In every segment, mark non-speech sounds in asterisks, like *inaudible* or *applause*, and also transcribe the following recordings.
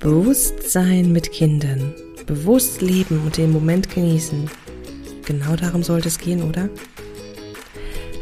Bewusstsein mit Kindern. Bewusst leben und den Moment genießen. Genau darum sollte es gehen, oder?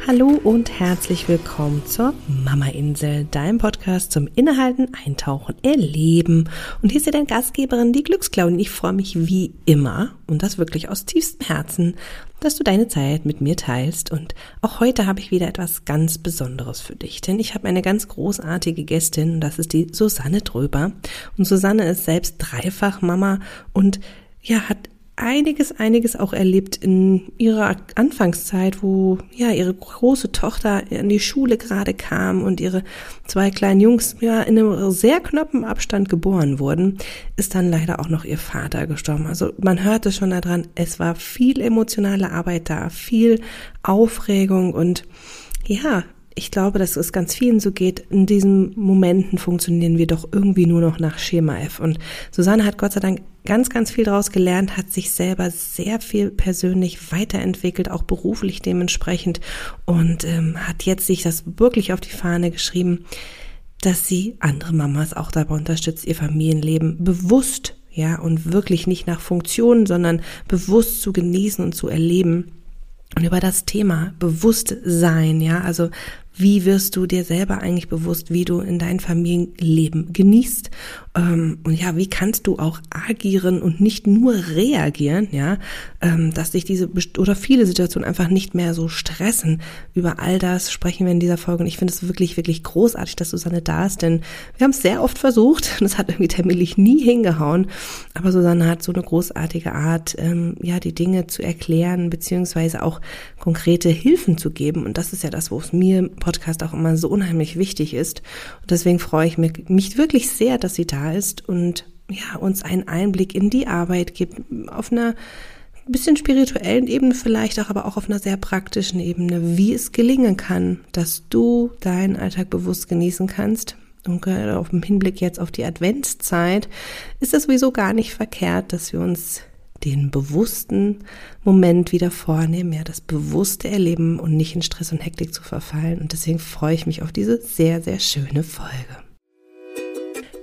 Hallo und herzlich willkommen zur Mama Insel, deinem Podcast zum Innehalten, Eintauchen, Erleben. Und hier ist ja deine Gastgeberin, die Glücksklaudin. Ich freue mich wie immer und das wirklich aus tiefstem Herzen, dass du deine Zeit mit mir teilst. Und auch heute habe ich wieder etwas ganz Besonderes für dich, denn ich habe eine ganz großartige Gästin und das ist die Susanne Dröber. Und Susanne ist selbst dreifach Mama und ja, hat einiges, einiges auch erlebt in ihrer Anfangszeit, wo ja ihre große Tochter in die Schule gerade kam und ihre zwei kleinen Jungs ja in einem sehr knappen Abstand geboren wurden, ist dann leider auch noch ihr Vater gestorben. Also man hörte schon daran, es war viel emotionale Arbeit da, viel Aufregung und ja, ich glaube, dass es ganz vielen so geht. In diesen Momenten funktionieren wir doch irgendwie nur noch nach Schema F. Und Susanne hat Gott sei Dank ganz, ganz viel daraus gelernt, hat sich selber sehr viel persönlich weiterentwickelt, auch beruflich dementsprechend und ähm, hat jetzt sich das wirklich auf die Fahne geschrieben, dass sie andere Mamas auch dabei unterstützt, ihr Familienleben bewusst, ja, und wirklich nicht nach Funktionen, sondern bewusst zu genießen und zu erleben. Und über das Thema Bewusstsein, ja, also wie wirst du dir selber eigentlich bewusst, wie du in dein Familienleben genießt? Ähm, und ja, wie kannst du auch agieren und nicht nur reagieren, ja, ähm, dass dich diese oder viele Situationen einfach nicht mehr so stressen. Über all das sprechen wir in dieser Folge und ich finde es wirklich, wirklich großartig, dass Susanne da ist, denn wir haben es sehr oft versucht *laughs* und es hat irgendwie terminlich nie hingehauen, aber Susanne hat so eine großartige Art, ähm, ja, die Dinge zu erklären, beziehungsweise auch konkrete Hilfen zu geben und das ist ja das, wo es mir Podcast auch immer so unheimlich wichtig ist. Und deswegen freue ich mich, mich wirklich sehr, dass sie da ist und ja, uns einen Einblick in die Arbeit gibt, auf einer bisschen spirituellen Ebene vielleicht auch, aber auch auf einer sehr praktischen Ebene, wie es gelingen kann, dass du deinen Alltag bewusst genießen kannst. Und gerade auf dem Hinblick jetzt auf die Adventszeit ist es sowieso gar nicht verkehrt, dass wir uns den bewussten Moment wieder vornehmen, ja, das bewusste Erleben und nicht in Stress und Hektik zu verfallen. Und deswegen freue ich mich auf diese sehr, sehr schöne Folge.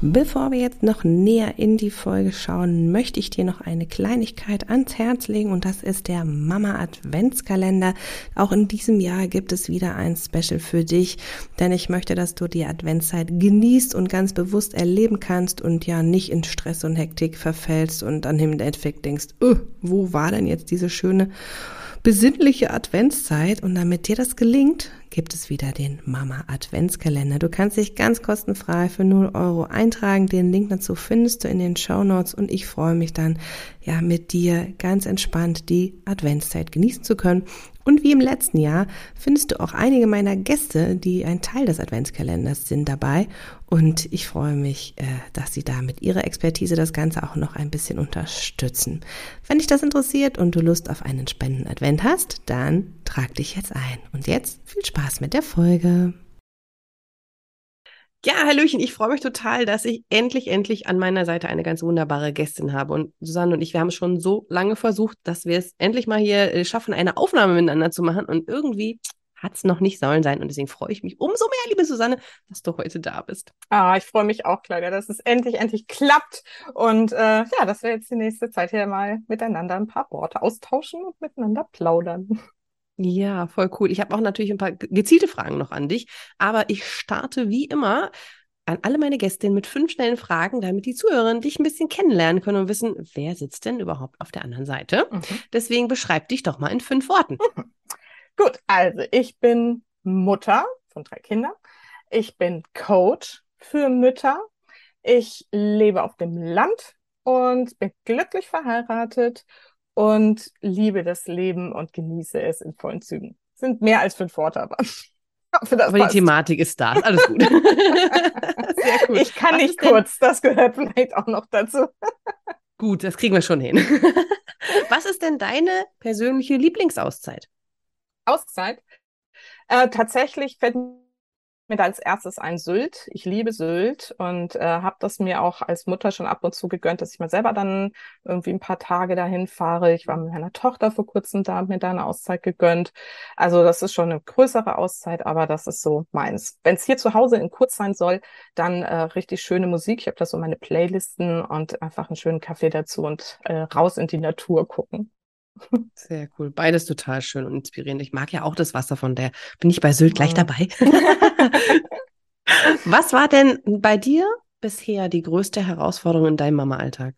Bevor wir jetzt noch näher in die Folge schauen, möchte ich dir noch eine Kleinigkeit ans Herz legen und das ist der Mama Adventskalender. Auch in diesem Jahr gibt es wieder ein Special für dich, denn ich möchte, dass du die Adventszeit genießt und ganz bewusst erleben kannst und ja nicht in Stress und Hektik verfällst und dann im Endeffekt denkst, oh, wo war denn jetzt diese schöne besinnliche Adventszeit und damit dir das gelingt, gibt es wieder den Mama Adventskalender. Du kannst dich ganz kostenfrei für 0 Euro eintragen. Den Link dazu findest du in den Show Notes und ich freue mich dann, ja, mit dir ganz entspannt die Adventszeit genießen zu können und wie im letzten Jahr findest du auch einige meiner Gäste, die ein Teil des Adventskalenders sind, dabei. Und ich freue mich, äh, dass sie da mit ihrer Expertise das Ganze auch noch ein bisschen unterstützen. Wenn dich das interessiert und du Lust auf einen spannenden Advent hast, dann trag dich jetzt ein. Und jetzt viel Spaß mit der Folge. Ja, Hallöchen, ich freue mich total, dass ich endlich, endlich an meiner Seite eine ganz wunderbare Gästin habe. Und Susanne und ich, wir haben schon so lange versucht, dass wir es endlich mal hier äh, schaffen, eine Aufnahme miteinander zu machen. Und irgendwie hat es noch nicht sollen sein. Und deswegen freue ich mich umso mehr, liebe Susanne, dass du heute da bist. Ah, ich freue mich auch, Claudia, dass es endlich, endlich klappt. Und äh, ja, dass wir jetzt die nächste Zeit hier mal miteinander ein paar Worte austauschen und miteinander plaudern. Ja, voll cool. Ich habe auch natürlich ein paar gezielte Fragen noch an dich, aber ich starte wie immer an alle meine Gästinnen mit fünf schnellen Fragen, damit die Zuhörerinnen dich ein bisschen kennenlernen können und wissen, wer sitzt denn überhaupt auf der anderen Seite. Mhm. Deswegen beschreib dich doch mal in fünf Worten. Mhm. *laughs* Gut, also ich bin Mutter von drei Kindern. Ich bin Coach für Mütter. Ich lebe auf dem Land und bin glücklich verheiratet und liebe das Leben und genieße es in vollen Zügen. Sind mehr als fünf Worte, aber. *laughs* aber die Thematik ist da. Alles gut. *laughs* Sehr cool. Ich kann Was nicht kurz, das gehört vielleicht auch noch dazu. Gut, das kriegen wir schon hin. *laughs* Was ist denn deine persönliche Lieblingsauszeit? Auszeit? Äh, tatsächlich fällt mir da als erstes ein Sylt. Ich liebe Sylt und äh, habe das mir auch als Mutter schon ab und zu gegönnt, dass ich mal selber dann irgendwie ein paar Tage dahin fahre. Ich war mit meiner Tochter vor kurzem da, habe mir da eine Auszeit gegönnt. Also das ist schon eine größere Auszeit, aber das ist so meins. Wenn es hier zu Hause in kurz sein soll, dann äh, richtig schöne Musik. Ich habe da so meine Playlisten und einfach einen schönen Kaffee dazu und äh, raus in die Natur gucken. Sehr cool. Beides total schön und inspirierend. Ich mag ja auch das Wasser von der. Bin ich bei Sylt gleich dabei? *laughs* Was war denn bei dir bisher die größte Herausforderung in deinem Mama-Alltag?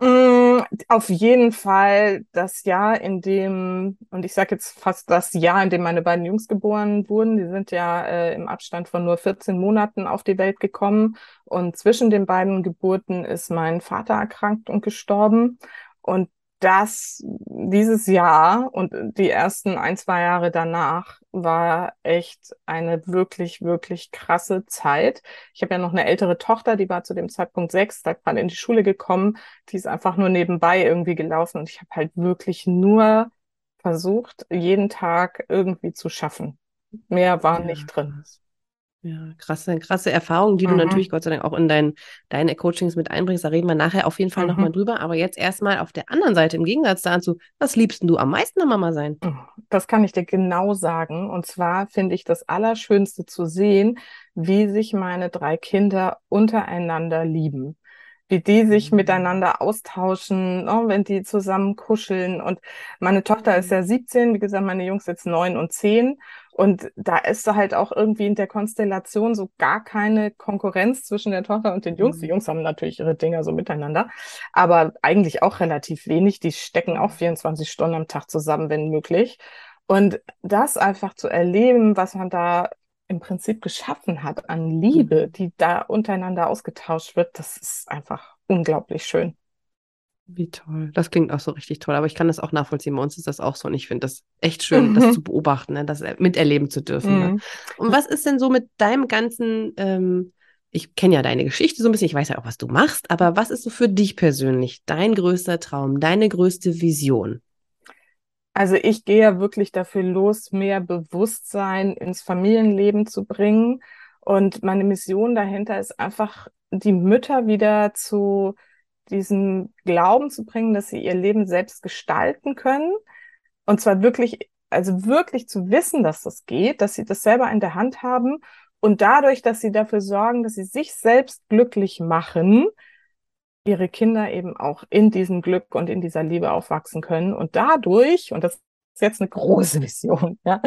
Mm, auf jeden Fall das Jahr, in dem, und ich sage jetzt fast das Jahr, in dem meine beiden Jungs geboren wurden. Die sind ja äh, im Abstand von nur 14 Monaten auf die Welt gekommen. Und zwischen den beiden Geburten ist mein Vater erkrankt und gestorben. Und das dieses Jahr und die ersten ein, zwei Jahre danach war echt eine wirklich, wirklich krasse Zeit. Ich habe ja noch eine ältere Tochter, die war zu dem Zeitpunkt sechs, da gerade in die Schule gekommen, die ist einfach nur nebenbei irgendwie gelaufen und ich habe halt wirklich nur versucht, jeden Tag irgendwie zu schaffen. Mehr war ja. nicht drin. Ja, krasse, krasse Erfahrung, die mhm. du natürlich Gott sei Dank auch in dein, deine Coachings mit einbringst. Da reden wir nachher auf jeden Fall mhm. nochmal drüber. Aber jetzt erstmal auf der anderen Seite, im Gegensatz dazu, was liebst du am meisten an Mama sein? Oh, das kann ich dir genau sagen. Und zwar finde ich das Allerschönste zu sehen, wie sich meine drei Kinder untereinander lieben wie die sich mhm. miteinander austauschen, oh, wenn die zusammen kuscheln. Und meine Tochter ist ja 17, wie gesagt, meine Jungs jetzt neun und zehn. Und da ist halt auch irgendwie in der Konstellation so gar keine Konkurrenz zwischen der Tochter und den Jungs. Die mhm. Jungs haben natürlich ihre Dinger so miteinander, aber eigentlich auch relativ wenig. Die stecken auch 24 Stunden am Tag zusammen, wenn möglich. Und das einfach zu erleben, was man da im Prinzip geschaffen hat an Liebe, mhm. die da untereinander ausgetauscht wird, das ist einfach unglaublich schön. Wie toll. Das klingt auch so richtig toll. Aber ich kann das auch nachvollziehen. Bei uns ist das auch so. Und ich finde das echt schön, mhm. das zu beobachten, ne? das miterleben zu dürfen. Ne? Mhm. Ne? Und was ist denn so mit deinem ganzen, ähm, ich kenne ja deine Geschichte so ein bisschen, ich weiß ja auch, was du machst, aber was ist so für dich persönlich dein größter Traum, deine größte Vision? Also ich gehe ja wirklich dafür los, mehr Bewusstsein ins Familienleben zu bringen. Und meine Mission dahinter ist einfach, die Mütter wieder zu diesen Glauben zu bringen, dass sie ihr Leben selbst gestalten können. Und zwar wirklich, also wirklich zu wissen, dass das geht, dass sie das selber in der Hand haben. Und dadurch, dass sie dafür sorgen, dass sie sich selbst glücklich machen, ihre Kinder eben auch in diesem Glück und in dieser Liebe aufwachsen können. Und dadurch, und das ist jetzt eine große Vision, ja,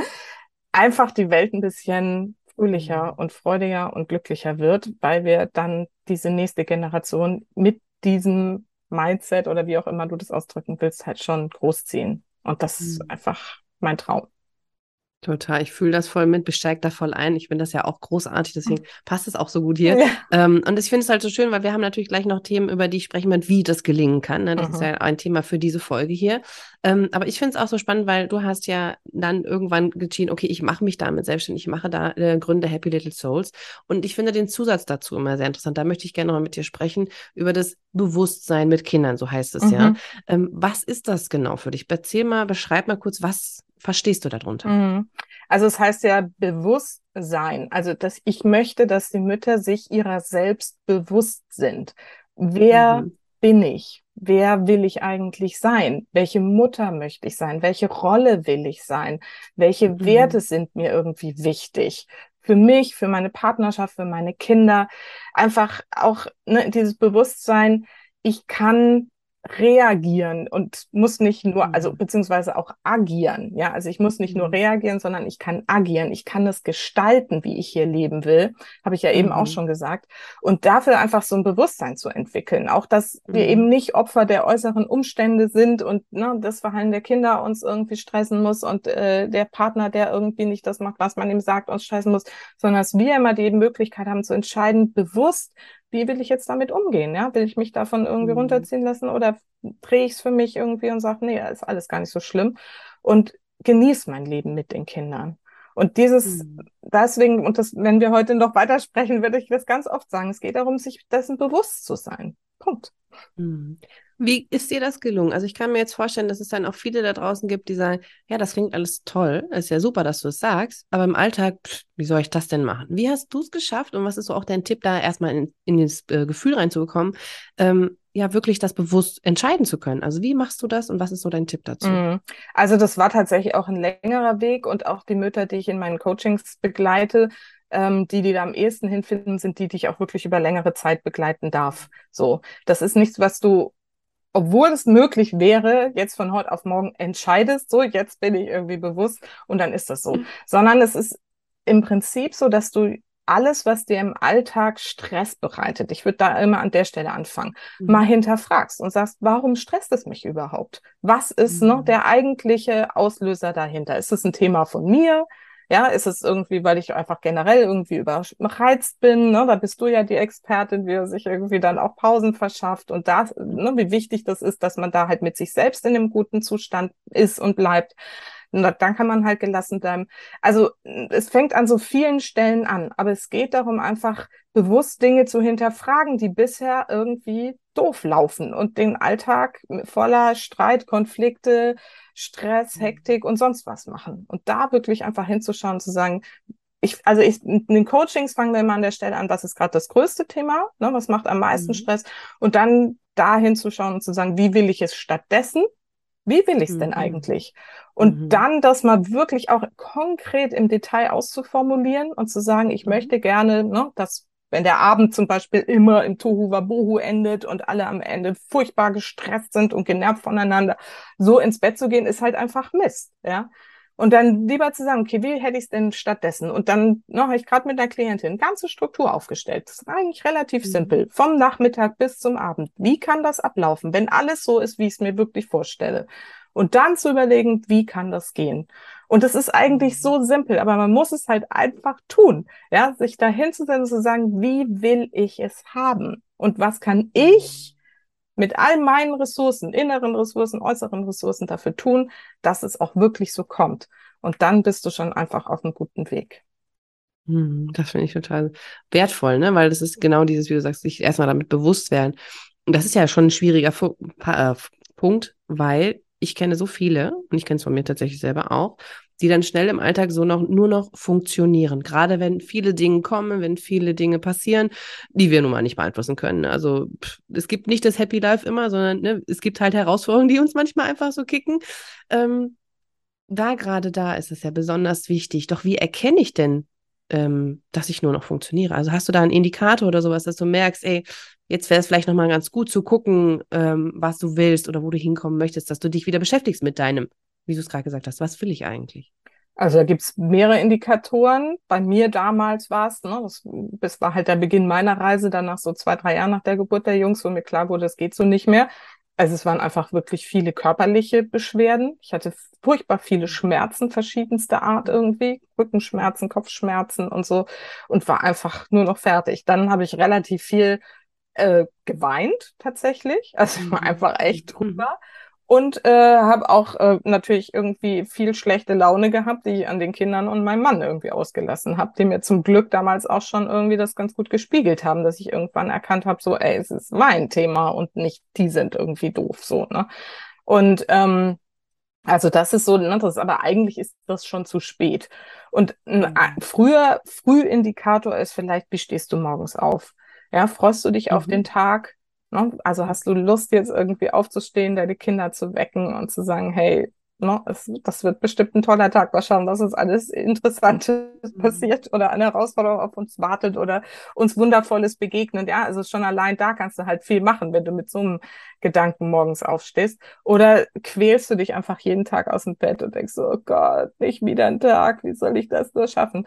einfach die Welt ein bisschen fröhlicher und freudiger und glücklicher wird, weil wir dann diese nächste Generation mit diesem Mindset oder wie auch immer du das ausdrücken willst, halt schon großziehen. Und das mhm. ist einfach mein Traum. Total, ich fühle das voll mit, besteigt da voll ein. Ich finde das ja auch großartig, deswegen passt es auch so gut hier. Ja. Ähm, und ich finde es halt so schön, weil wir haben natürlich gleich noch Themen, über die sprechen wir, wie das gelingen kann. Ne? Das mhm. ist ja ein Thema für diese Folge hier. Ähm, aber ich finde es auch so spannend, weil du hast ja dann irgendwann entschieden, okay, ich mache mich damit selbstständig, ich mache da äh, Gründe Happy Little Souls. Und ich finde den Zusatz dazu immer sehr interessant. Da möchte ich gerne noch mit dir sprechen über das Bewusstsein mit Kindern, so heißt es mhm. ja. Ähm, was ist das genau für dich? Erzähl mal, beschreib mal kurz, was verstehst du darunter? Mhm. Also es heißt ja Bewusstsein. Also dass ich möchte, dass die Mütter sich ihrer selbst bewusst sind. Wer mhm. bin ich? Wer will ich eigentlich sein? Welche Mutter möchte ich sein? Welche Rolle will ich sein? Welche mhm. Werte sind mir irgendwie wichtig? Für mich, für meine Partnerschaft, für meine Kinder. Einfach auch ne, dieses Bewusstsein, ich kann reagieren und muss nicht nur, also mhm. beziehungsweise auch agieren. Ja, also ich muss nicht nur mhm. reagieren, sondern ich kann agieren. Ich kann es gestalten, wie ich hier leben will. Habe ich ja eben mhm. auch schon gesagt. Und dafür einfach so ein Bewusstsein zu entwickeln. Auch, dass mhm. wir eben nicht Opfer der äußeren Umstände sind und ne, das Verhalten der Kinder uns irgendwie stressen muss und äh, der Partner, der irgendwie nicht das macht, was man ihm sagt, uns stressen muss, sondern dass wir immer die Möglichkeit haben zu entscheiden, bewusst, wie will ich jetzt damit umgehen? Ja, will ich mich davon irgendwie mhm. runterziehen lassen oder drehe ich es für mich irgendwie und sage, nee, ist alles gar nicht so schlimm und genieße mein Leben mit den Kindern. Und dieses, mhm. deswegen, und das, wenn wir heute noch weitersprechen, würde ich das ganz oft sagen. Es geht darum, sich dessen bewusst zu sein. Punkt. Mhm. Wie ist dir das gelungen? Also ich kann mir jetzt vorstellen, dass es dann auch viele da draußen gibt, die sagen, ja, das klingt alles toll, ist ja super, dass du es sagst, aber im Alltag, pff, wie soll ich das denn machen? Wie hast du es geschafft und was ist so auch dein Tipp, da erstmal in, in das äh, Gefühl reinzubekommen, ähm, ja, wirklich das bewusst entscheiden zu können? Also wie machst du das und was ist so dein Tipp dazu? Mhm. Also das war tatsächlich auch ein längerer Weg und auch die Mütter, die ich in meinen Coachings begleite, ähm, die, die da am ehesten hinfinden, sind die, die ich auch wirklich über längere Zeit begleiten darf. So, das ist nichts, was du obwohl es möglich wäre, jetzt von heute auf morgen entscheidest, so jetzt bin ich irgendwie bewusst und dann ist das so. Mhm. Sondern es ist im Prinzip so, dass du alles, was dir im Alltag Stress bereitet, ich würde da immer an der Stelle anfangen, mhm. mal hinterfragst und sagst, warum stresst es mich überhaupt? Was ist mhm. noch der eigentliche Auslöser dahinter? Ist es ein Thema von mir? Ja, ist es irgendwie, weil ich einfach generell irgendwie überreizt bin, ne? Da bist du ja die Expertin, wie er sich irgendwie dann auch Pausen verschafft und das, ne, wie wichtig das ist, dass man da halt mit sich selbst in einem guten Zustand ist und bleibt. Und dann kann man halt gelassen bleiben. Also es fängt an so vielen Stellen an, aber es geht darum, einfach bewusst Dinge zu hinterfragen, die bisher irgendwie doof laufen und den Alltag voller Streit, Konflikte, Stress, mhm. Hektik und sonst was machen. Und da wirklich einfach hinzuschauen, zu sagen, ich, also ich, in den Coachings fangen wir immer an der Stelle an, was ist gerade das größte Thema, ne, was macht am meisten mhm. Stress und dann da hinzuschauen und zu sagen, wie will ich es stattdessen wie will ich es denn mhm. eigentlich? Und mhm. dann das mal wirklich auch konkret im Detail auszuformulieren und zu sagen, ich mhm. möchte gerne, ne, dass wenn der Abend zum Beispiel immer im Tohu Wabohu endet und alle am Ende furchtbar gestresst sind und genervt voneinander, so ins Bett zu gehen, ist halt einfach Mist, ja. Und dann lieber zu sagen, okay, wie hätte ich es denn stattdessen? Und dann noch habe ich gerade mit der Klientin ganze Struktur aufgestellt. Das ist eigentlich relativ mhm. simpel. Vom Nachmittag bis zum Abend. Wie kann das ablaufen, wenn alles so ist, wie ich es mir wirklich vorstelle? Und dann zu überlegen, wie kann das gehen? Und das ist eigentlich mhm. so simpel, aber man muss es halt einfach tun. Ja, sich da hinzusetzen und zu sagen, wie will ich es haben? Und was kann ich mit all meinen Ressourcen, inneren Ressourcen, äußeren Ressourcen dafür tun, dass es auch wirklich so kommt. Und dann bist du schon einfach auf einem guten Weg. Hm, das finde ich total wertvoll, ne? Weil das ist genau dieses, wie du sagst, sich erstmal damit bewusst werden. Und das ist ja schon ein schwieriger Fu äh, Punkt, weil ich kenne so viele, und ich kenne es von mir tatsächlich selber auch, die dann schnell im Alltag so noch nur noch funktionieren. Gerade wenn viele Dinge kommen, wenn viele Dinge passieren, die wir nun mal nicht beeinflussen können. Also pff, es gibt nicht das Happy Life immer, sondern ne, es gibt halt Herausforderungen, die uns manchmal einfach so kicken. Ähm, da gerade da ist es ja besonders wichtig. Doch wie erkenne ich denn, ähm, dass ich nur noch funktioniere? Also hast du da einen Indikator oder sowas, dass du merkst, ey, jetzt wäre es vielleicht nochmal ganz gut zu gucken, ähm, was du willst oder wo du hinkommen möchtest, dass du dich wieder beschäftigst mit deinem wie du es gerade gesagt hast, was will ich eigentlich? Also da gibt's mehrere Indikatoren. Bei mir damals war es, ne, das, das war halt der Beginn meiner Reise, dann nach so zwei, drei Jahren nach der Geburt der Jungs, wo mir klar wurde, das geht so nicht mehr. Also es waren einfach wirklich viele körperliche Beschwerden. Ich hatte furchtbar viele Schmerzen verschiedenster Art irgendwie, Rückenschmerzen, Kopfschmerzen und so und war einfach nur noch fertig. Dann habe ich relativ viel äh, geweint tatsächlich. Also ich war mhm. einfach echt mhm. Und äh, habe auch äh, natürlich irgendwie viel schlechte Laune gehabt, die ich an den Kindern und meinem Mann irgendwie ausgelassen habe, die mir zum Glück damals auch schon irgendwie das ganz gut gespiegelt haben, dass ich irgendwann erkannt habe, so, ey, es ist mein Thema und nicht die sind irgendwie doof, so, ne? Und ähm, also das ist so, ne, das, aber eigentlich ist das schon zu spät. Und ein mhm. früher Frühindikator ist vielleicht, wie stehst du morgens auf? Ja, freust du dich mhm. auf den Tag? Ne? Also hast du Lust, jetzt irgendwie aufzustehen, deine Kinder zu wecken und zu sagen, hey, ne, es, das wird bestimmt ein toller Tag. Mal schauen, was uns alles Interessantes mhm. passiert oder eine Herausforderung auf uns wartet oder uns Wundervolles begegnet. Ja, also schon allein da kannst du halt viel machen, wenn du mit so einem Gedanken morgens aufstehst. Oder quälst du dich einfach jeden Tag aus dem Bett und denkst so, oh Gott, nicht wieder ein Tag, wie soll ich das nur schaffen?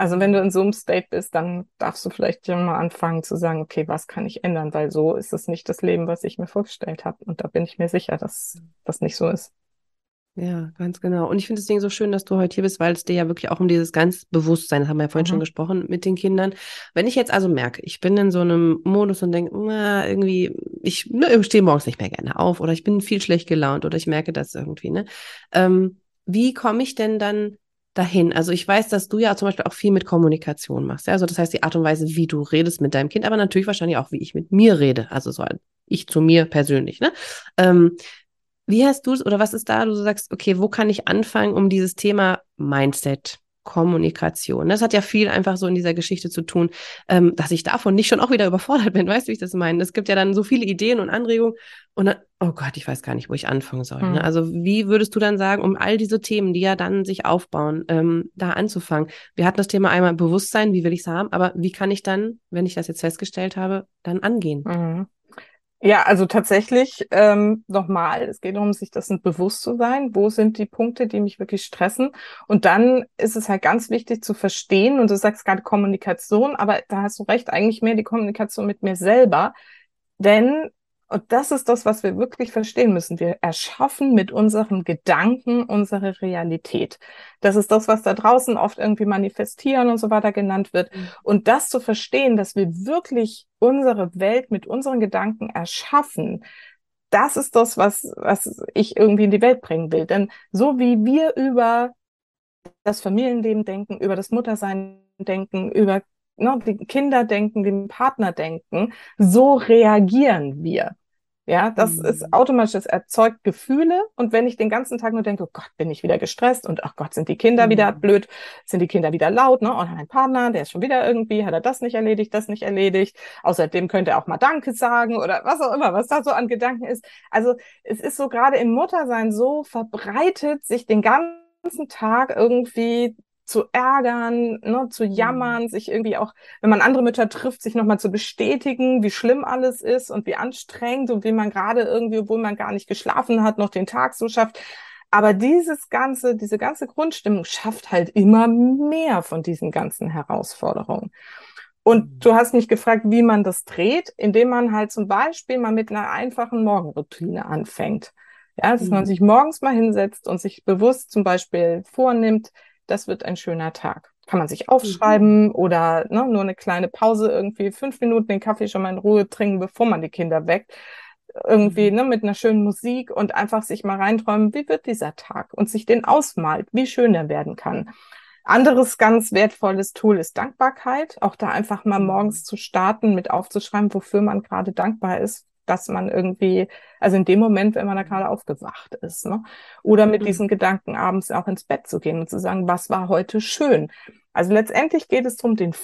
Also wenn du in so einem State bist, dann darfst du vielleicht ja mal anfangen zu sagen, okay, was kann ich ändern, weil so ist es nicht das Leben, was ich mir vorgestellt habe. Und da bin ich mir sicher, dass das nicht so ist. Ja, ganz genau. Und ich finde Ding so schön, dass du heute hier bist, weil es dir ja wirklich auch um dieses ganz Bewusstsein, das haben wir ja vorhin mhm. schon gesprochen, mit den Kindern. Wenn ich jetzt also merke, ich bin in so einem Modus und denke, na, irgendwie, ich ne, stehe morgens nicht mehr gerne auf oder ich bin viel schlecht gelaunt oder ich merke das irgendwie, ne? Ähm, wie komme ich denn dann dahin? Also ich weiß, dass du ja zum Beispiel auch viel mit Kommunikation machst. Ja? Also das heißt die Art und Weise, wie du redest mit deinem Kind, aber natürlich wahrscheinlich auch, wie ich mit mir rede. Also so ich zu mir persönlich. Ne? Ähm, wie hast du es oder was ist da, du sagst, okay, wo kann ich anfangen, um dieses Thema Mindset, Kommunikation. Das hat ja viel einfach so in dieser Geschichte zu tun, ähm, dass ich davon nicht schon auch wieder überfordert bin. *laughs* Weißt du, wie ich das meine? Es gibt ja dann so viele Ideen und Anregungen und dann, oh Gott, ich weiß gar nicht, wo ich anfangen soll. Mhm. Ne? Hm. Also wie würdest du dann sagen, um all diese Themen, die ja dann sich aufbauen, ähm, da anzufangen? Wir hatten das Thema einmal Bewusstsein, wie will ich es haben, aber wie kann ich dann, wenn ich das jetzt festgestellt habe, dann angehen? Mhm. Ja, also tatsächlich ähm, nochmal, es geht darum, sich dessen bewusst zu sein. Wo sind die Punkte, die mich wirklich stressen? Und dann ist es halt ganz wichtig zu verstehen, und du sagst gerade Kommunikation, aber da hast du recht, eigentlich mehr die Kommunikation mit mir selber. Denn und das ist das, was wir wirklich verstehen müssen. Wir erschaffen mit unseren Gedanken unsere Realität. Das ist das, was da draußen oft irgendwie manifestieren und so weiter genannt wird. Mhm. Und das zu verstehen, dass wir wirklich unsere Welt mit unseren Gedanken erschaffen, das ist das, was, was ich irgendwie in die Welt bringen will. Denn so wie wir über das Familienleben denken, über das Muttersein denken, über ne, die Kinder denken, den Partner denken, so reagieren wir. Ja, das mhm. ist automatisch, das erzeugt Gefühle. Und wenn ich den ganzen Tag nur denke, oh Gott, bin ich wieder gestresst und ach Gott, sind die Kinder mhm. wieder blöd, sind die Kinder wieder laut, ne? Und mein Partner, der ist schon wieder irgendwie, hat er das nicht erledigt, das nicht erledigt. Außerdem könnte er auch mal Danke sagen oder was auch immer, was da so an Gedanken ist. Also es ist so gerade im Muttersein so verbreitet, sich den ganzen Tag irgendwie zu ärgern, ne, zu mhm. jammern, sich irgendwie auch, wenn man andere Mütter trifft, sich nochmal zu bestätigen, wie schlimm alles ist und wie anstrengend und wie man gerade irgendwie, obwohl man gar nicht geschlafen hat, noch den Tag so schafft. Aber dieses ganze, diese ganze Grundstimmung schafft halt immer mehr von diesen ganzen Herausforderungen. Und mhm. du hast mich gefragt, wie man das dreht, indem man halt zum Beispiel mal mit einer einfachen Morgenroutine anfängt. Ja, dass mhm. man sich morgens mal hinsetzt und sich bewusst zum Beispiel vornimmt, das wird ein schöner Tag. Kann man sich aufschreiben mhm. oder ne, nur eine kleine Pause, irgendwie fünf Minuten den Kaffee schon mal in Ruhe trinken, bevor man die Kinder weckt. Irgendwie mhm. ne, mit einer schönen Musik und einfach sich mal reinträumen, wie wird dieser Tag und sich den ausmalt, wie schön er werden kann. Anderes ganz wertvolles Tool ist Dankbarkeit. Auch da einfach mal mhm. morgens zu starten, mit aufzuschreiben, wofür man gerade dankbar ist, dass man irgendwie, also in dem Moment, wenn man da gerade aufgewacht ist, ne? Oder mit mhm. diesen Gedanken abends auch ins Bett zu gehen und zu sagen, was war heute schön? Also letztendlich geht es darum, den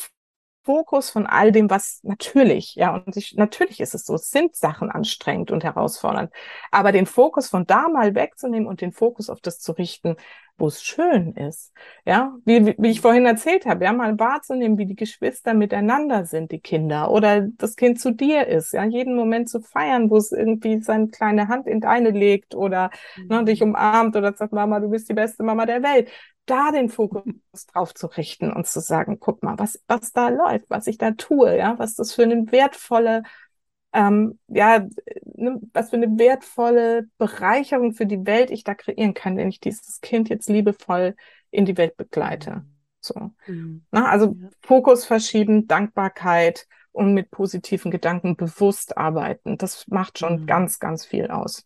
Fokus von all dem, was natürlich, ja, und ich, natürlich ist es so, es sind Sachen anstrengend und herausfordernd, aber den Fokus von da mal wegzunehmen und den Fokus auf das zu richten, wo es schön ist, ja, wie, wie ich vorhin erzählt habe, ja, mal wahrzunehmen, wie die Geschwister miteinander sind, die Kinder, oder das Kind zu dir ist, ja, jeden Moment zu feiern, wo es irgendwie seine kleine Hand in deine legt oder mhm. ne, dich umarmt oder sagt, Mama, du bist die beste Mama der Welt da den Fokus *laughs* drauf zu richten und zu sagen, guck mal, was, was da läuft, was ich da tue, ja, was das für eine wertvolle, ähm, ja, ne, was für eine wertvolle Bereicherung für die Welt ich da kreieren kann, wenn ich dieses Kind jetzt liebevoll in die Welt begleite. So. Mhm. Na, also ja. Fokus verschieben, Dankbarkeit und mit positiven Gedanken bewusst arbeiten. Das macht schon mhm. ganz, ganz viel aus.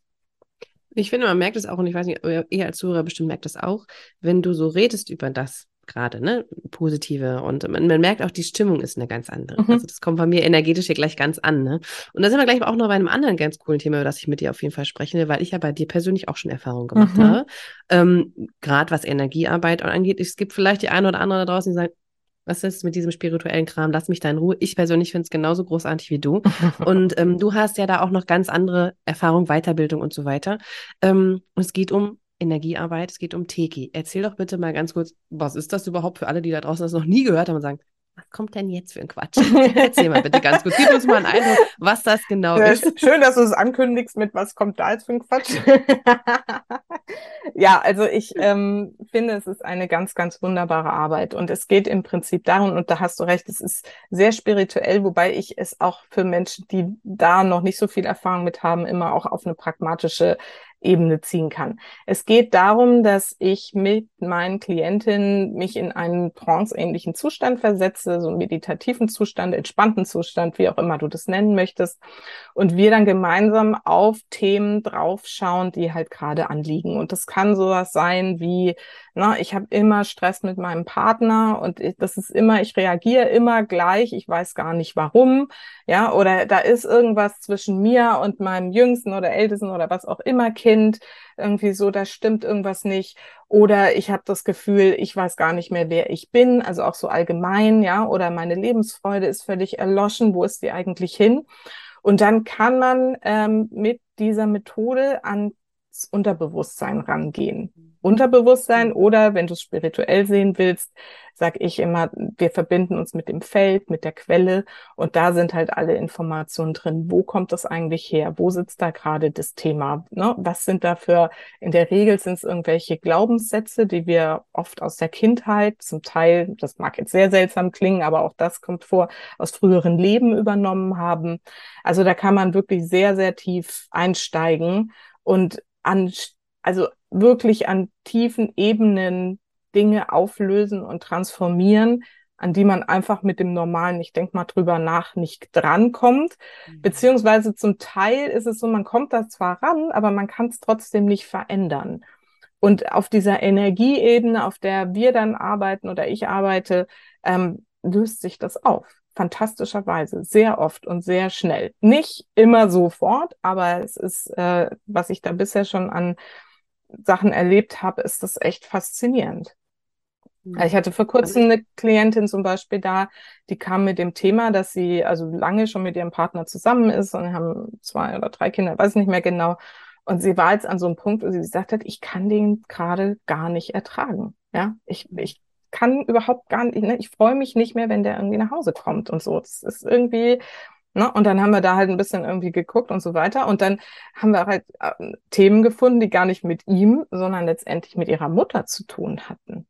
Ich finde, man merkt es auch, und ich weiß nicht, ihr als Zuhörer bestimmt merkt das auch, wenn du so redest über das gerade, ne, positive und man, man, merkt auch, die Stimmung ist eine ganz andere. Mhm. Also das kommt bei mir energetisch hier gleich ganz an, ne. Und da sind wir gleich auch noch bei einem anderen ganz coolen Thema, über das ich mit dir auf jeden Fall sprechen will, weil ich ja bei dir persönlich auch schon Erfahrungen gemacht mhm. habe. Ähm, gerade was Energiearbeit angeht. Es gibt vielleicht die eine oder andere da draußen, die sagen, was ist mit diesem spirituellen Kram? Lass mich da in Ruhe. Ich persönlich finde es genauso großartig wie du. *laughs* und ähm, du hast ja da auch noch ganz andere Erfahrung, Weiterbildung und so weiter. Ähm, es geht um Energiearbeit, es geht um Teki. Erzähl doch bitte mal ganz kurz, was ist das überhaupt für alle, die da draußen das noch nie gehört haben und sagen, was kommt denn jetzt für ein Quatsch? Erzähl mal bitte ganz kurz. Gib uns mal einen Eindruck, was das genau ja, ist. Schön, dass du es ankündigst mit, was kommt da jetzt für ein Quatsch? *laughs* ja, also ich ähm, finde, es ist eine ganz, ganz wunderbare Arbeit und es geht im Prinzip darum, und da hast du recht, es ist sehr spirituell, wobei ich es auch für Menschen, die da noch nicht so viel Erfahrung mit haben, immer auch auf eine pragmatische Ebene ziehen kann. Es geht darum, dass ich mit meinen Klientinnen mich in einen tranceähnlichen Zustand versetze, so einen meditativen Zustand, entspannten Zustand, wie auch immer du das nennen möchtest. Und wir dann gemeinsam auf Themen draufschauen, die halt gerade anliegen. Und das kann sowas sein wie, na, ich habe immer Stress mit meinem Partner und das ist immer, ich reagiere immer gleich, ich weiß gar nicht warum. Ja, oder da ist irgendwas zwischen mir und meinem jüngsten oder ältesten oder was auch immer Kind. Irgendwie so, da stimmt irgendwas nicht. Oder ich habe das Gefühl, ich weiß gar nicht mehr, wer ich bin, also auch so allgemein, ja, oder meine Lebensfreude ist völlig erloschen, wo ist die eigentlich hin? Und dann kann man ähm, mit dieser Methode ans Unterbewusstsein rangehen. Unterbewusstsein mhm. oder wenn du es spirituell sehen willst, sag ich immer, wir verbinden uns mit dem Feld, mit der Quelle und da sind halt alle Informationen drin. Wo kommt das eigentlich her? Wo sitzt da gerade das Thema? Ne? Was sind da für, in der Regel sind es irgendwelche Glaubenssätze, die wir oft aus der Kindheit, zum Teil, das mag jetzt sehr seltsam klingen, aber auch das kommt vor, aus früheren Leben übernommen haben. Also da kann man wirklich sehr, sehr tief einsteigen und an, also wirklich an tiefen Ebenen Dinge auflösen und transformieren, an die man einfach mit dem normalen, ich denke mal drüber nach, nicht drankommt. Mhm. Beziehungsweise zum Teil ist es so, man kommt da zwar ran, aber man kann es trotzdem nicht verändern. Und auf dieser Energieebene, auf der wir dann arbeiten oder ich arbeite, ähm, löst sich das auf. Fantastischerweise, sehr oft und sehr schnell. Nicht immer sofort, aber es ist, äh, was ich da bisher schon an Sachen erlebt habe, ist das echt faszinierend. Mhm. Ich hatte vor kurzem eine Klientin zum Beispiel da, die kam mit dem Thema, dass sie also lange schon mit ihrem Partner zusammen ist und haben zwei oder drei Kinder, weiß nicht mehr genau. Und sie war jetzt an so einem Punkt, wo sie gesagt hat, ich kann den gerade gar nicht ertragen. Ja, ich, mhm. ich kann überhaupt gar nicht, ne? ich freue mich nicht mehr, wenn der irgendwie nach Hause kommt und so. Das ist irgendwie, Ne? Und dann haben wir da halt ein bisschen irgendwie geguckt und so weiter. Und dann haben wir halt äh, Themen gefunden, die gar nicht mit ihm, sondern letztendlich mit ihrer Mutter zu tun hatten.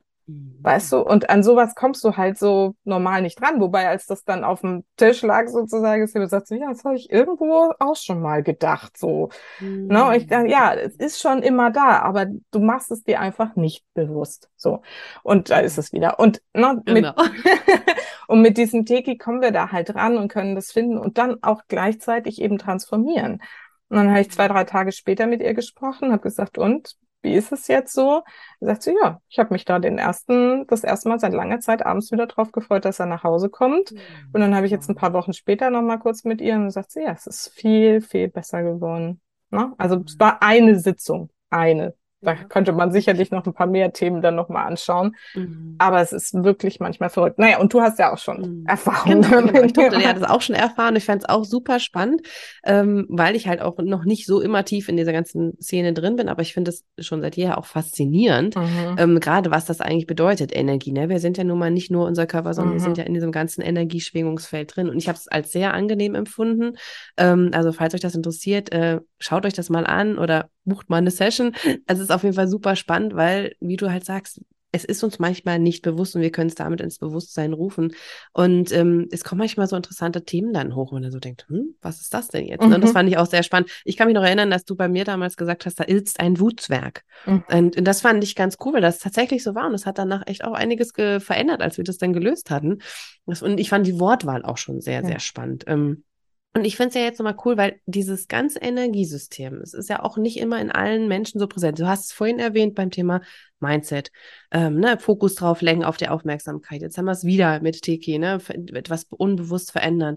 Weißt du? Und an sowas kommst du halt so normal nicht dran. Wobei, als das dann auf dem Tisch lag, sozusagen, ist sie gesagt, ja, das habe ich irgendwo auch schon mal gedacht. So. Mhm. Ne? Und ich dachte, ja, es ist schon immer da, aber du machst es dir einfach nicht bewusst. So. Und da ist es wieder. Und, ne, genau. mit, *laughs* und mit diesem Teki kommen wir da halt ran und können das finden und dann auch gleichzeitig eben transformieren. Und dann habe ich zwei, drei Tage später mit ihr gesprochen, habe gesagt, und wie ist es jetzt so? Da sagt sie, ja, ich habe mich da den ersten, das erste Mal seit langer Zeit abends wieder drauf gefreut, dass er nach Hause kommt. Mhm. Und dann habe ich jetzt ein paar Wochen später nochmal kurz mit ihr und sagt sie, ja, es ist viel, viel besser geworden. Ne? Also es mhm. war eine Sitzung, eine. Da könnte man sicherlich noch ein paar mehr Themen dann nochmal anschauen. Mhm. Aber es ist wirklich manchmal verrückt. Naja, und du hast ja auch schon mhm. Erfahrung. Genau, genau. Ich durfte ja das auch schon erfahren. Ich fand es auch super spannend, ähm, weil ich halt auch noch nicht so immer tief in dieser ganzen Szene drin bin. Aber ich finde es schon seit jeher auch faszinierend, mhm. ähm, gerade was das eigentlich bedeutet, Energie. Ne? Wir sind ja nun mal nicht nur unser Körper, sondern wir sind mhm. ja in diesem ganzen Energieschwingungsfeld drin. Und ich habe es als sehr angenehm empfunden. Ähm, also falls euch das interessiert, äh, schaut euch das mal an oder bucht mal eine Session. Also es ist auf jeden Fall super spannend, weil, wie du halt sagst, es ist uns manchmal nicht bewusst und wir können es damit ins Bewusstsein rufen. Und ähm, es kommen manchmal so interessante Themen dann hoch, wenn er so denkt, hm, was ist das denn jetzt? Mhm. Und das fand ich auch sehr spannend. Ich kann mich noch erinnern, dass du bei mir damals gesagt hast, da ist ein Wutzwerk. Mhm. Und, und, das fand ich ganz cool, weil das tatsächlich so war. Und das hat danach echt auch einiges verändert, als wir das dann gelöst hatten. Das, und ich fand die Wortwahl auch schon sehr, ja. sehr spannend. Ähm, und ich finde es ja jetzt nochmal cool, weil dieses ganze Energiesystem, es ist ja auch nicht immer in allen Menschen so präsent. Du hast es vorhin erwähnt beim Thema Mindset, ähm, ne, Fokus drauf lenken auf der Aufmerksamkeit. Jetzt haben wir es wieder mit TK, ne, etwas unbewusst verändern.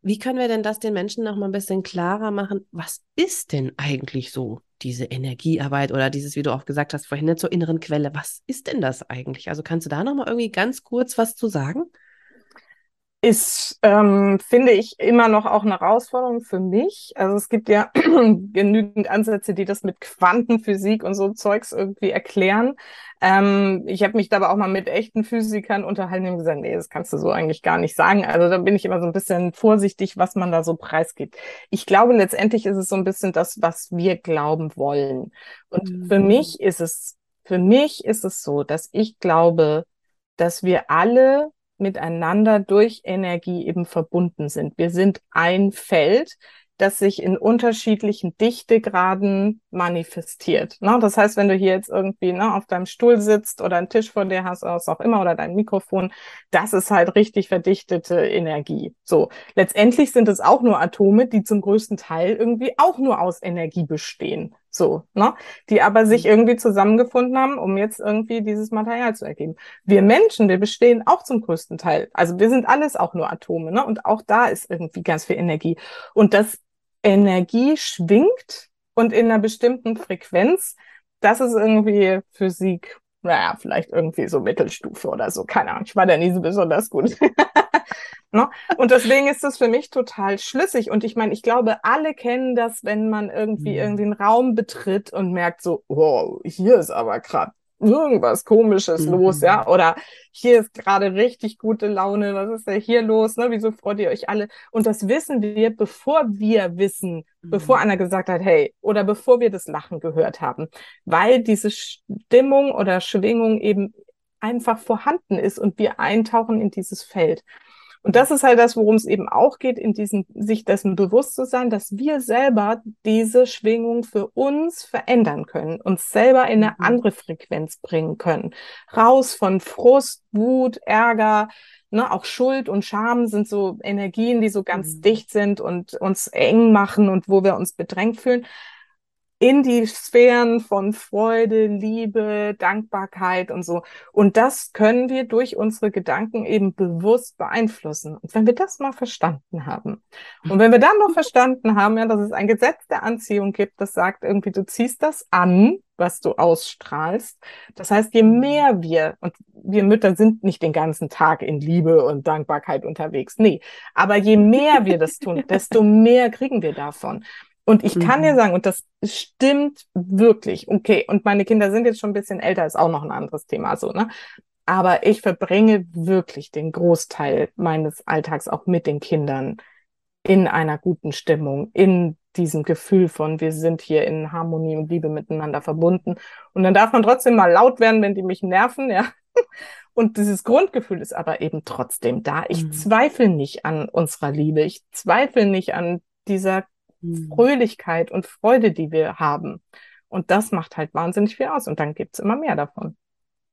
Wie können wir denn das den Menschen noch mal ein bisschen klarer machen? Was ist denn eigentlich so diese Energiearbeit oder dieses, wie du auch gesagt hast vorhin, ne, zur inneren Quelle? Was ist denn das eigentlich? Also kannst du da noch mal irgendwie ganz kurz was zu sagen? Ist, ähm, finde ich, immer noch auch eine Herausforderung für mich. Also es gibt ja *clears throat* genügend Ansätze, die das mit Quantenphysik und so Zeugs irgendwie erklären. Ähm, ich habe mich da aber auch mal mit echten Physikern unterhalten und gesagt, nee, das kannst du so eigentlich gar nicht sagen. Also da bin ich immer so ein bisschen vorsichtig, was man da so preisgibt. Ich glaube, letztendlich ist es so ein bisschen das, was wir glauben wollen. Und mhm. für mich ist es, für mich ist es so, dass ich glaube, dass wir alle miteinander durch Energie eben verbunden sind. Wir sind ein Feld, das sich in unterschiedlichen Dichtegraden manifestiert. Ne? Das heißt, wenn du hier jetzt irgendwie ne, auf deinem Stuhl sitzt oder einen Tisch vor dir hast oder was auch immer oder dein Mikrofon, das ist halt richtig verdichtete Energie. So, letztendlich sind es auch nur Atome, die zum größten Teil irgendwie auch nur aus Energie bestehen. So, ne? Die aber sich mhm. irgendwie zusammengefunden haben, um jetzt irgendwie dieses Material zu ergeben. Wir Menschen, wir bestehen auch zum größten Teil. Also wir sind alles auch nur Atome, ne? Und auch da ist irgendwie ganz viel Energie. Und das Energie schwingt und in einer bestimmten Frequenz, das ist irgendwie Physik, naja, vielleicht irgendwie so Mittelstufe oder so. Keine Ahnung, ich war da nie so besonders gut. *laughs* Ne? Und deswegen ist das für mich total schlüssig. Und ich meine, ich glaube, alle kennen das, wenn man irgendwie mhm. irgendwie einen Raum betritt und merkt so, wow, hier ist aber gerade irgendwas Komisches mhm. los, ja, oder hier ist gerade richtig gute Laune, was ist denn hier los, ne, wieso freut ihr euch alle? Und das wissen wir, bevor wir wissen, mhm. bevor einer gesagt hat, hey, oder bevor wir das Lachen gehört haben, weil diese Stimmung oder Schwingung eben einfach vorhanden ist und wir eintauchen in dieses Feld. Und das ist halt das, worum es eben auch geht, in diesem, sich dessen bewusst zu sein, dass wir selber diese Schwingung für uns verändern können, uns selber in eine mhm. andere Frequenz bringen können. Raus von Frust, Wut, Ärger, ne, auch Schuld und Scham sind so Energien, die so ganz mhm. dicht sind und uns eng machen und wo wir uns bedrängt fühlen in die Sphären von Freude, Liebe, Dankbarkeit und so. Und das können wir durch unsere Gedanken eben bewusst beeinflussen. Und wenn wir das mal verstanden haben und wenn wir dann noch verstanden haben, ja, dass es ein Gesetz der Anziehung gibt, das sagt irgendwie, du ziehst das an, was du ausstrahlst. Das heißt, je mehr wir, und wir Mütter sind nicht den ganzen Tag in Liebe und Dankbarkeit unterwegs, nee, aber je mehr wir das tun, *laughs* desto mehr kriegen wir davon. Und ich kann dir mhm. sagen, und das stimmt wirklich, okay, und meine Kinder sind jetzt schon ein bisschen älter, ist auch noch ein anderes Thema, so, ne? Aber ich verbringe wirklich den Großteil meines Alltags auch mit den Kindern in einer guten Stimmung, in diesem Gefühl von, wir sind hier in Harmonie und Liebe miteinander verbunden. Und dann darf man trotzdem mal laut werden, wenn die mich nerven, ja. *laughs* Und dieses Grundgefühl ist aber eben trotzdem da. Ich mhm. zweifle nicht an unserer Liebe. Ich zweifle nicht an dieser Mhm. Fröhlichkeit und Freude, die wir haben. Und das macht halt wahnsinnig viel aus. Und dann gibt's immer mehr davon.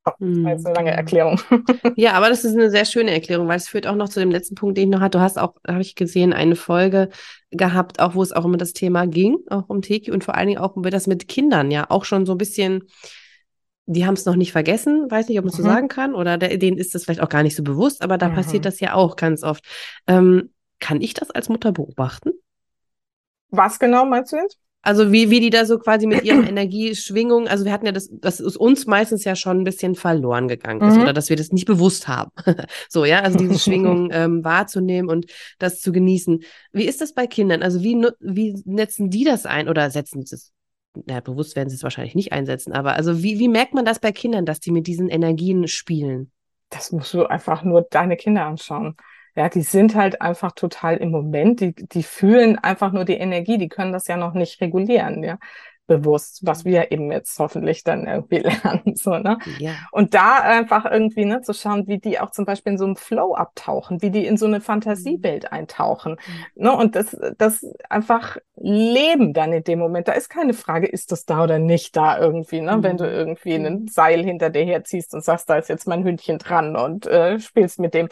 Oh, das war jetzt eine lange mhm. Erklärung. *laughs* Ja, aber das ist eine sehr schöne Erklärung, weil es führt auch noch zu dem letzten Punkt, den ich noch hatte. Du hast auch, habe ich gesehen, eine Folge gehabt, auch wo es auch um das Thema ging, auch um Teki und vor allen Dingen auch um das mit Kindern ja auch schon so ein bisschen, die haben es noch nicht vergessen, weiß nicht, ob man mhm. so sagen kann, oder der, denen ist das vielleicht auch gar nicht so bewusst, aber da mhm. passiert das ja auch ganz oft. Ähm, kann ich das als Mutter beobachten? Was genau meinst du jetzt? Also wie, wie die da so quasi mit ihren *clears throat* Energieschwingungen, also wir hatten ja das, das ist uns meistens ja schon ein bisschen verloren gegangen ist mhm. oder dass wir das nicht bewusst haben. *laughs* so, ja, also diese Schwingungen *laughs* ähm, wahrzunehmen und das zu genießen. Wie ist das bei Kindern? Also wie, wie setzen die das ein oder setzen sie es? Na, bewusst werden sie es wahrscheinlich nicht einsetzen, aber also wie, wie merkt man das bei Kindern, dass die mit diesen Energien spielen? Das musst du einfach nur deine Kinder anschauen. Ja, die sind halt einfach total im Moment, die, die fühlen einfach nur die Energie, die können das ja noch nicht regulieren, ja bewusst, was wir eben jetzt hoffentlich dann irgendwie *laughs* lernen. So, ne? Ja. Und da einfach irgendwie ne, zu schauen, wie die auch zum Beispiel in so einem Flow abtauchen, wie die in so eine Fantasiewelt mhm. eintauchen. Mhm. Ne? Und das, das einfach leben dann in dem Moment. Da ist keine Frage, ist das da oder nicht da irgendwie, ne? Mhm. Wenn du mhm. irgendwie ein mhm. Seil hinter dir herziehst und sagst, da ist jetzt mein Hündchen dran und äh, spielst mit dem.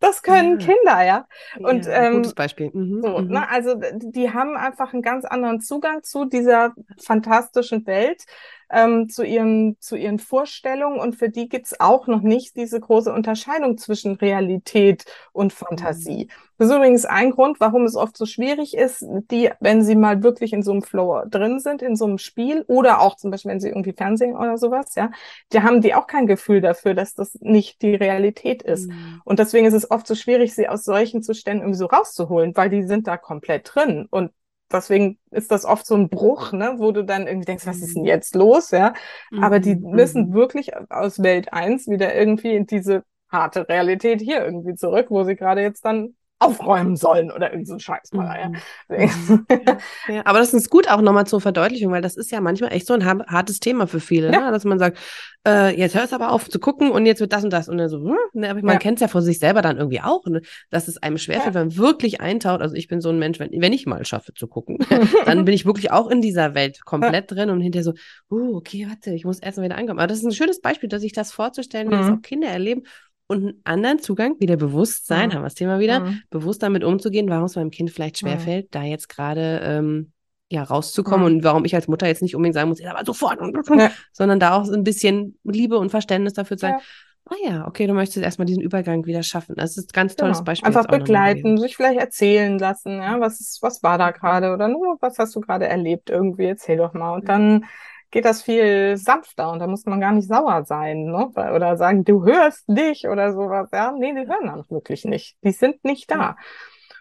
Das können ja. Kinder, ja. Und ja, ähm, gutes Beispiel. Mhm, so, mhm. ne, also die haben einfach einen ganz anderen Zugang zu dieser fantastischen Welt ähm, zu, ihren, zu ihren Vorstellungen und für die gibt's auch noch nicht diese große Unterscheidung zwischen Realität und Fantasie. Mhm. Das ist übrigens ein Grund, warum es oft so schwierig ist, die, wenn sie mal wirklich in so einem Flow drin sind, in so einem Spiel oder auch zum Beispiel, wenn sie irgendwie Fernsehen oder sowas, ja, da haben die auch kein Gefühl dafür, dass das nicht die Realität ist. Mhm. Und deswegen ist es oft so schwierig, sie aus solchen Zuständen irgendwie so rauszuholen, weil die sind da komplett drin und deswegen ist das oft so ein Bruch, ne, wo du dann irgendwie denkst, was ist denn mhm. jetzt los, ja? Aber die mhm. müssen mhm. wirklich aus Welt eins wieder irgendwie in diese harte Realität hier irgendwie zurück, wo sie gerade jetzt dann aufräumen sollen oder irgend so ein Scheiß mal. Mhm. Ja. ja. aber das ist gut auch nochmal zur Verdeutlichung, weil das ist ja manchmal echt so ein hartes Thema für viele, ja. ne? dass man sagt, äh, jetzt hörst aber auf zu gucken und jetzt wird das und das und dann so, hm? ne? aber man ja. kennt es ja von sich selber dann irgendwie auch, ne? dass es einem schwerfällt, wenn man wirklich eintaucht. Also ich bin so ein Mensch, wenn, wenn ich mal schaffe zu gucken, *laughs* dann bin ich wirklich auch in dieser Welt komplett drin und hinterher so, uh, okay, warte, ich muss erst mal wieder ankommen. Aber das ist ein schönes Beispiel, dass sich das vorzustellen, wie mhm. das auch Kinder erleben und einen anderen Zugang, wieder Bewusstsein, mhm. haben wir das Thema wieder, mhm. bewusst damit umzugehen, warum es meinem Kind vielleicht schwerfällt, mhm. da jetzt gerade ähm, ja, rauszukommen mhm. und warum ich als Mutter jetzt nicht unbedingt sagen muss, aber sofort, ja. sondern da auch so ein bisschen Liebe und Verständnis dafür zu sagen, ja. ah ja, okay, du möchtest erstmal diesen Übergang wieder schaffen. Das ist ein ganz tolles genau. Beispiel. Einfach begleiten, sich vielleicht erzählen lassen, ja, was ist, was war da gerade oder nur, was hast du gerade erlebt irgendwie, erzähl doch mal. Und dann geht das viel sanfter und da muss man gar nicht sauer sein, ne? Oder sagen, du hörst nicht oder sowas. Ja, nee, die hören auch wirklich nicht. Die sind nicht da.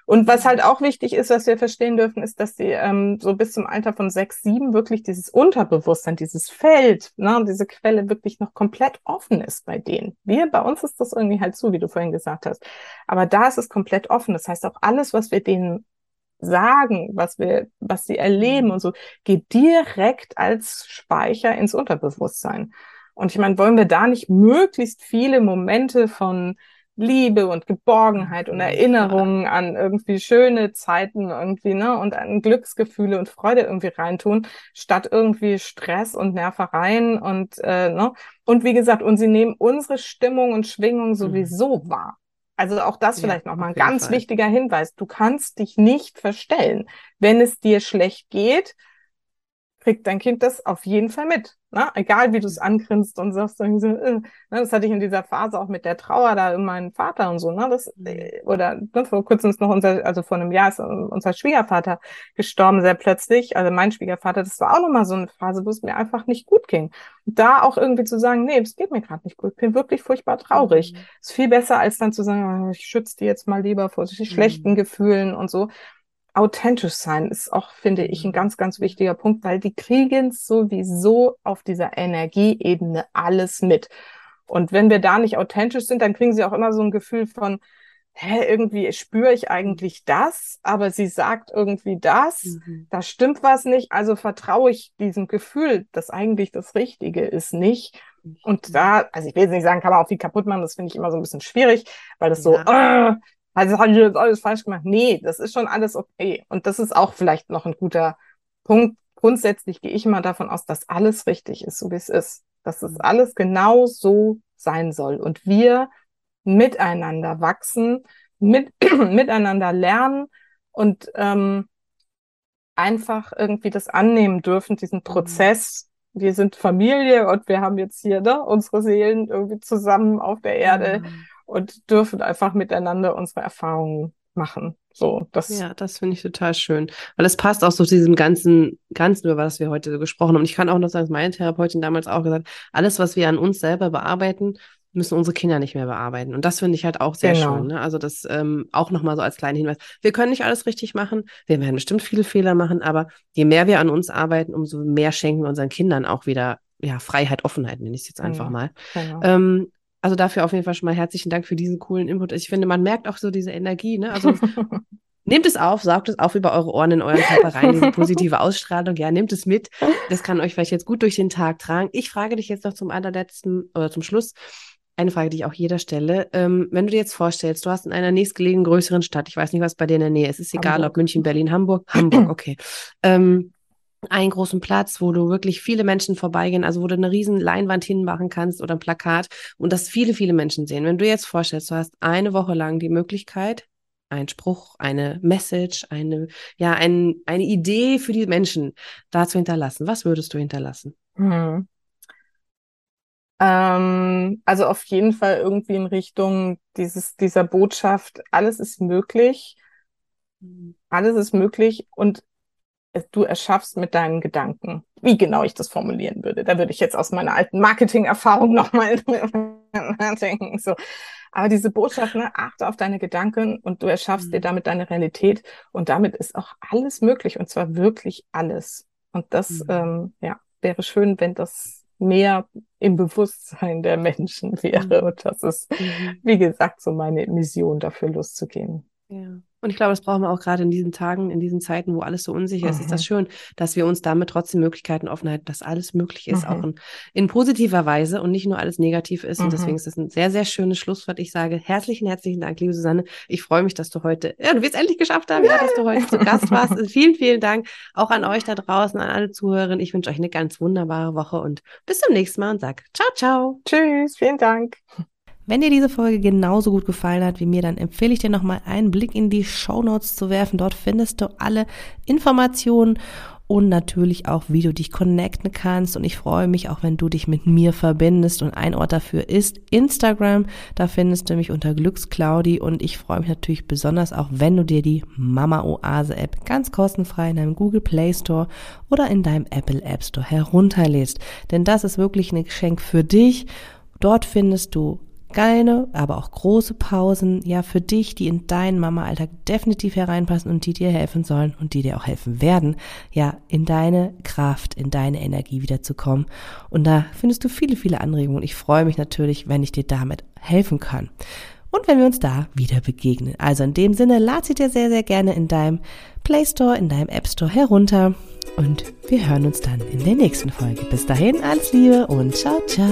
Und was halt auch wichtig ist, was wir verstehen dürfen, ist, dass die ähm, so bis zum Alter von sechs, sieben wirklich dieses Unterbewusstsein, dieses Feld, ne, diese Quelle wirklich noch komplett offen ist bei denen. Wir, bei uns ist das irgendwie halt zu, wie du vorhin gesagt hast. Aber da ist es komplett offen. Das heißt, auch alles, was wir denen sagen, was wir, was sie erleben mhm. und so, geht direkt als Speicher ins Unterbewusstsein. Und ich meine, wollen wir da nicht möglichst viele Momente von Liebe und Geborgenheit und Erinnerungen an irgendwie schöne Zeiten irgendwie, ne, und an Glücksgefühle und Freude irgendwie reintun, statt irgendwie Stress und Nervereien und, äh, ne, und wie gesagt, und sie nehmen unsere Stimmung und Schwingung mhm. sowieso wahr. Also auch das vielleicht ja, nochmal ein ganz Fall. wichtiger Hinweis. Du kannst dich nicht verstellen. Wenn es dir schlecht geht, kriegt dein Kind das auf jeden Fall mit. Ne? Egal wie du es angrinst und sagst so, äh, ne? das hatte ich in dieser Phase auch mit der Trauer da in meinen Vater und so, ne? Das, mhm. äh, oder ne, vor kurzem ist noch unser, also vor einem Jahr ist unser Schwiegervater gestorben, sehr plötzlich. Also mein Schwiegervater, das war auch nochmal so eine Phase, wo es mir einfach nicht gut ging. da auch irgendwie zu sagen, nee, es geht mir gerade nicht gut, ich bin wirklich furchtbar traurig. Mhm. Ist viel besser, als dann zu sagen, oh, ich schütze die jetzt mal lieber vor mhm. schlechten Gefühlen und so authentisch sein ist auch, finde ich, ein mhm. ganz, ganz wichtiger Punkt, weil die kriegen sowieso auf dieser Energieebene alles mit. Und wenn wir da nicht authentisch sind, dann kriegen sie auch immer so ein Gefühl von, hä, irgendwie spüre ich eigentlich das, aber sie sagt irgendwie das, mhm. da stimmt was nicht, also vertraue ich diesem Gefühl, dass eigentlich das Richtige ist, nicht. Und da, also ich will jetzt nicht sagen, kann man auch viel kaputt machen, das finde ich immer so ein bisschen schwierig, weil das ja. so, äh, also habe ich jetzt alles falsch gemacht. Nee, das ist schon alles okay. Und das ist auch vielleicht noch ein guter Punkt. Grundsätzlich gehe ich immer davon aus, dass alles richtig ist, so wie es ist. Dass es alles genau so sein soll. Und wir miteinander wachsen, mit, *clears throat* miteinander lernen und ähm, einfach irgendwie das annehmen dürfen, diesen. Prozess. Wir sind Familie und wir haben jetzt hier ne, unsere Seelen irgendwie zusammen auf der Erde. Mhm und dürfen einfach miteinander unsere Erfahrungen machen. So, das. Ja, das finde ich total schön. Weil es passt auch so zu diesem ganzen, ganzen, über was wir heute so gesprochen haben. Und ich kann auch noch sagen, dass meine Therapeutin damals auch gesagt, alles, was wir an uns selber bearbeiten, müssen unsere Kinder nicht mehr bearbeiten. Und das finde ich halt auch sehr genau. schön. Ne? Also das ähm, auch nochmal so als kleinen Hinweis. Wir können nicht alles richtig machen. Wir werden bestimmt viele Fehler machen, aber je mehr wir an uns arbeiten, umso mehr schenken wir unseren Kindern auch wieder ja, Freiheit, Offenheit, nenne ich es jetzt einfach ja, mal. Genau. Ähm, also dafür auf jeden Fall schon mal herzlichen Dank für diesen coolen Input. Ich finde, man merkt auch so diese Energie, ne? Also *laughs* nehmt es auf, saugt es auf über eure Ohren in euren Körper rein, diese positive *laughs* Ausstrahlung. Ja, nehmt es mit. Das kann euch vielleicht jetzt gut durch den Tag tragen. Ich frage dich jetzt noch zum allerletzten oder zum Schluss eine Frage, die ich auch jeder stelle. Ähm, wenn du dir jetzt vorstellst, du hast in einer nächstgelegenen größeren Stadt, ich weiß nicht, was bei dir in der Nähe ist, ist egal, Hamburg. ob München, Berlin, Hamburg, *laughs* Hamburg, okay. Ähm, einen großen Platz, wo du wirklich viele Menschen vorbeigehen, also wo du eine riesen Leinwand hinmachen kannst oder ein Plakat und das viele, viele Menschen sehen. Wenn du jetzt vorstellst, du hast eine Woche lang die Möglichkeit, ein Spruch, eine Message, eine, ja, ein, eine Idee für die Menschen da zu hinterlassen. Was würdest du hinterlassen? Hm. Ähm, also auf jeden Fall irgendwie in Richtung dieses, dieser Botschaft, alles ist möglich. Hm. Alles ist möglich und du erschaffst mit deinen Gedanken. Wie genau ich das formulieren würde, da würde ich jetzt aus meiner alten Marketing-Erfahrung nochmal *laughs* denken. So. Aber diese Botschaft, ne, achte auf deine Gedanken und du erschaffst mhm. dir damit deine Realität und damit ist auch alles möglich und zwar wirklich alles. Und das, mhm. ähm, ja, wäre schön, wenn das mehr im Bewusstsein der Menschen *laughs* wäre. Mhm. Und das ist, mhm. wie gesagt, so meine Mission, dafür loszugehen. Ja. Und ich glaube, das brauchen wir auch gerade in diesen Tagen, in diesen Zeiten, wo alles so unsicher ist. Mhm. Ist das mhm. schön, dass wir uns damit trotzdem Möglichkeiten offen halten, dass alles möglich ist, mhm. auch in, in, positiver Weise und nicht nur alles negativ ist. Mhm. Und deswegen ist das ein sehr, sehr schönes Schlusswort. Ich sage herzlichen, herzlichen Dank, liebe Susanne. Ich freue mich, dass du heute, ja, du wirst endlich geschafft haben, ja, dass du heute zu Gast warst. *laughs* Vielen, vielen Dank auch an euch da draußen, an alle Zuhörerinnen. Ich wünsche euch eine ganz wunderbare Woche und bis zum nächsten Mal und sag ciao, ciao. Tschüss, vielen Dank. Wenn dir diese Folge genauso gut gefallen hat wie mir, dann empfehle ich dir nochmal einen Blick in die Show Notes zu werfen. Dort findest du alle Informationen und natürlich auch, wie du dich connecten kannst. Und ich freue mich auch, wenn du dich mit mir verbindest. Und ein Ort dafür ist Instagram. Da findest du mich unter Glücksclaudi. Und ich freue mich natürlich besonders auch, wenn du dir die Mama Oase App ganz kostenfrei in deinem Google Play Store oder in deinem Apple App Store herunterlädst. Denn das ist wirklich ein Geschenk für dich. Dort findest du kleine, aber auch große Pausen, ja, für dich, die in deinen Mama-Alltag definitiv hereinpassen und die dir helfen sollen und die dir auch helfen werden, ja, in deine Kraft, in deine Energie wiederzukommen. Und da findest du viele, viele Anregungen. Ich freue mich natürlich, wenn ich dir damit helfen kann. Und wenn wir uns da wieder begegnen. Also in dem Sinne, lad sie dir sehr, sehr gerne in deinem Play Store, in deinem App Store herunter. Und wir hören uns dann in der nächsten Folge. Bis dahin, alles Liebe und ciao, ciao.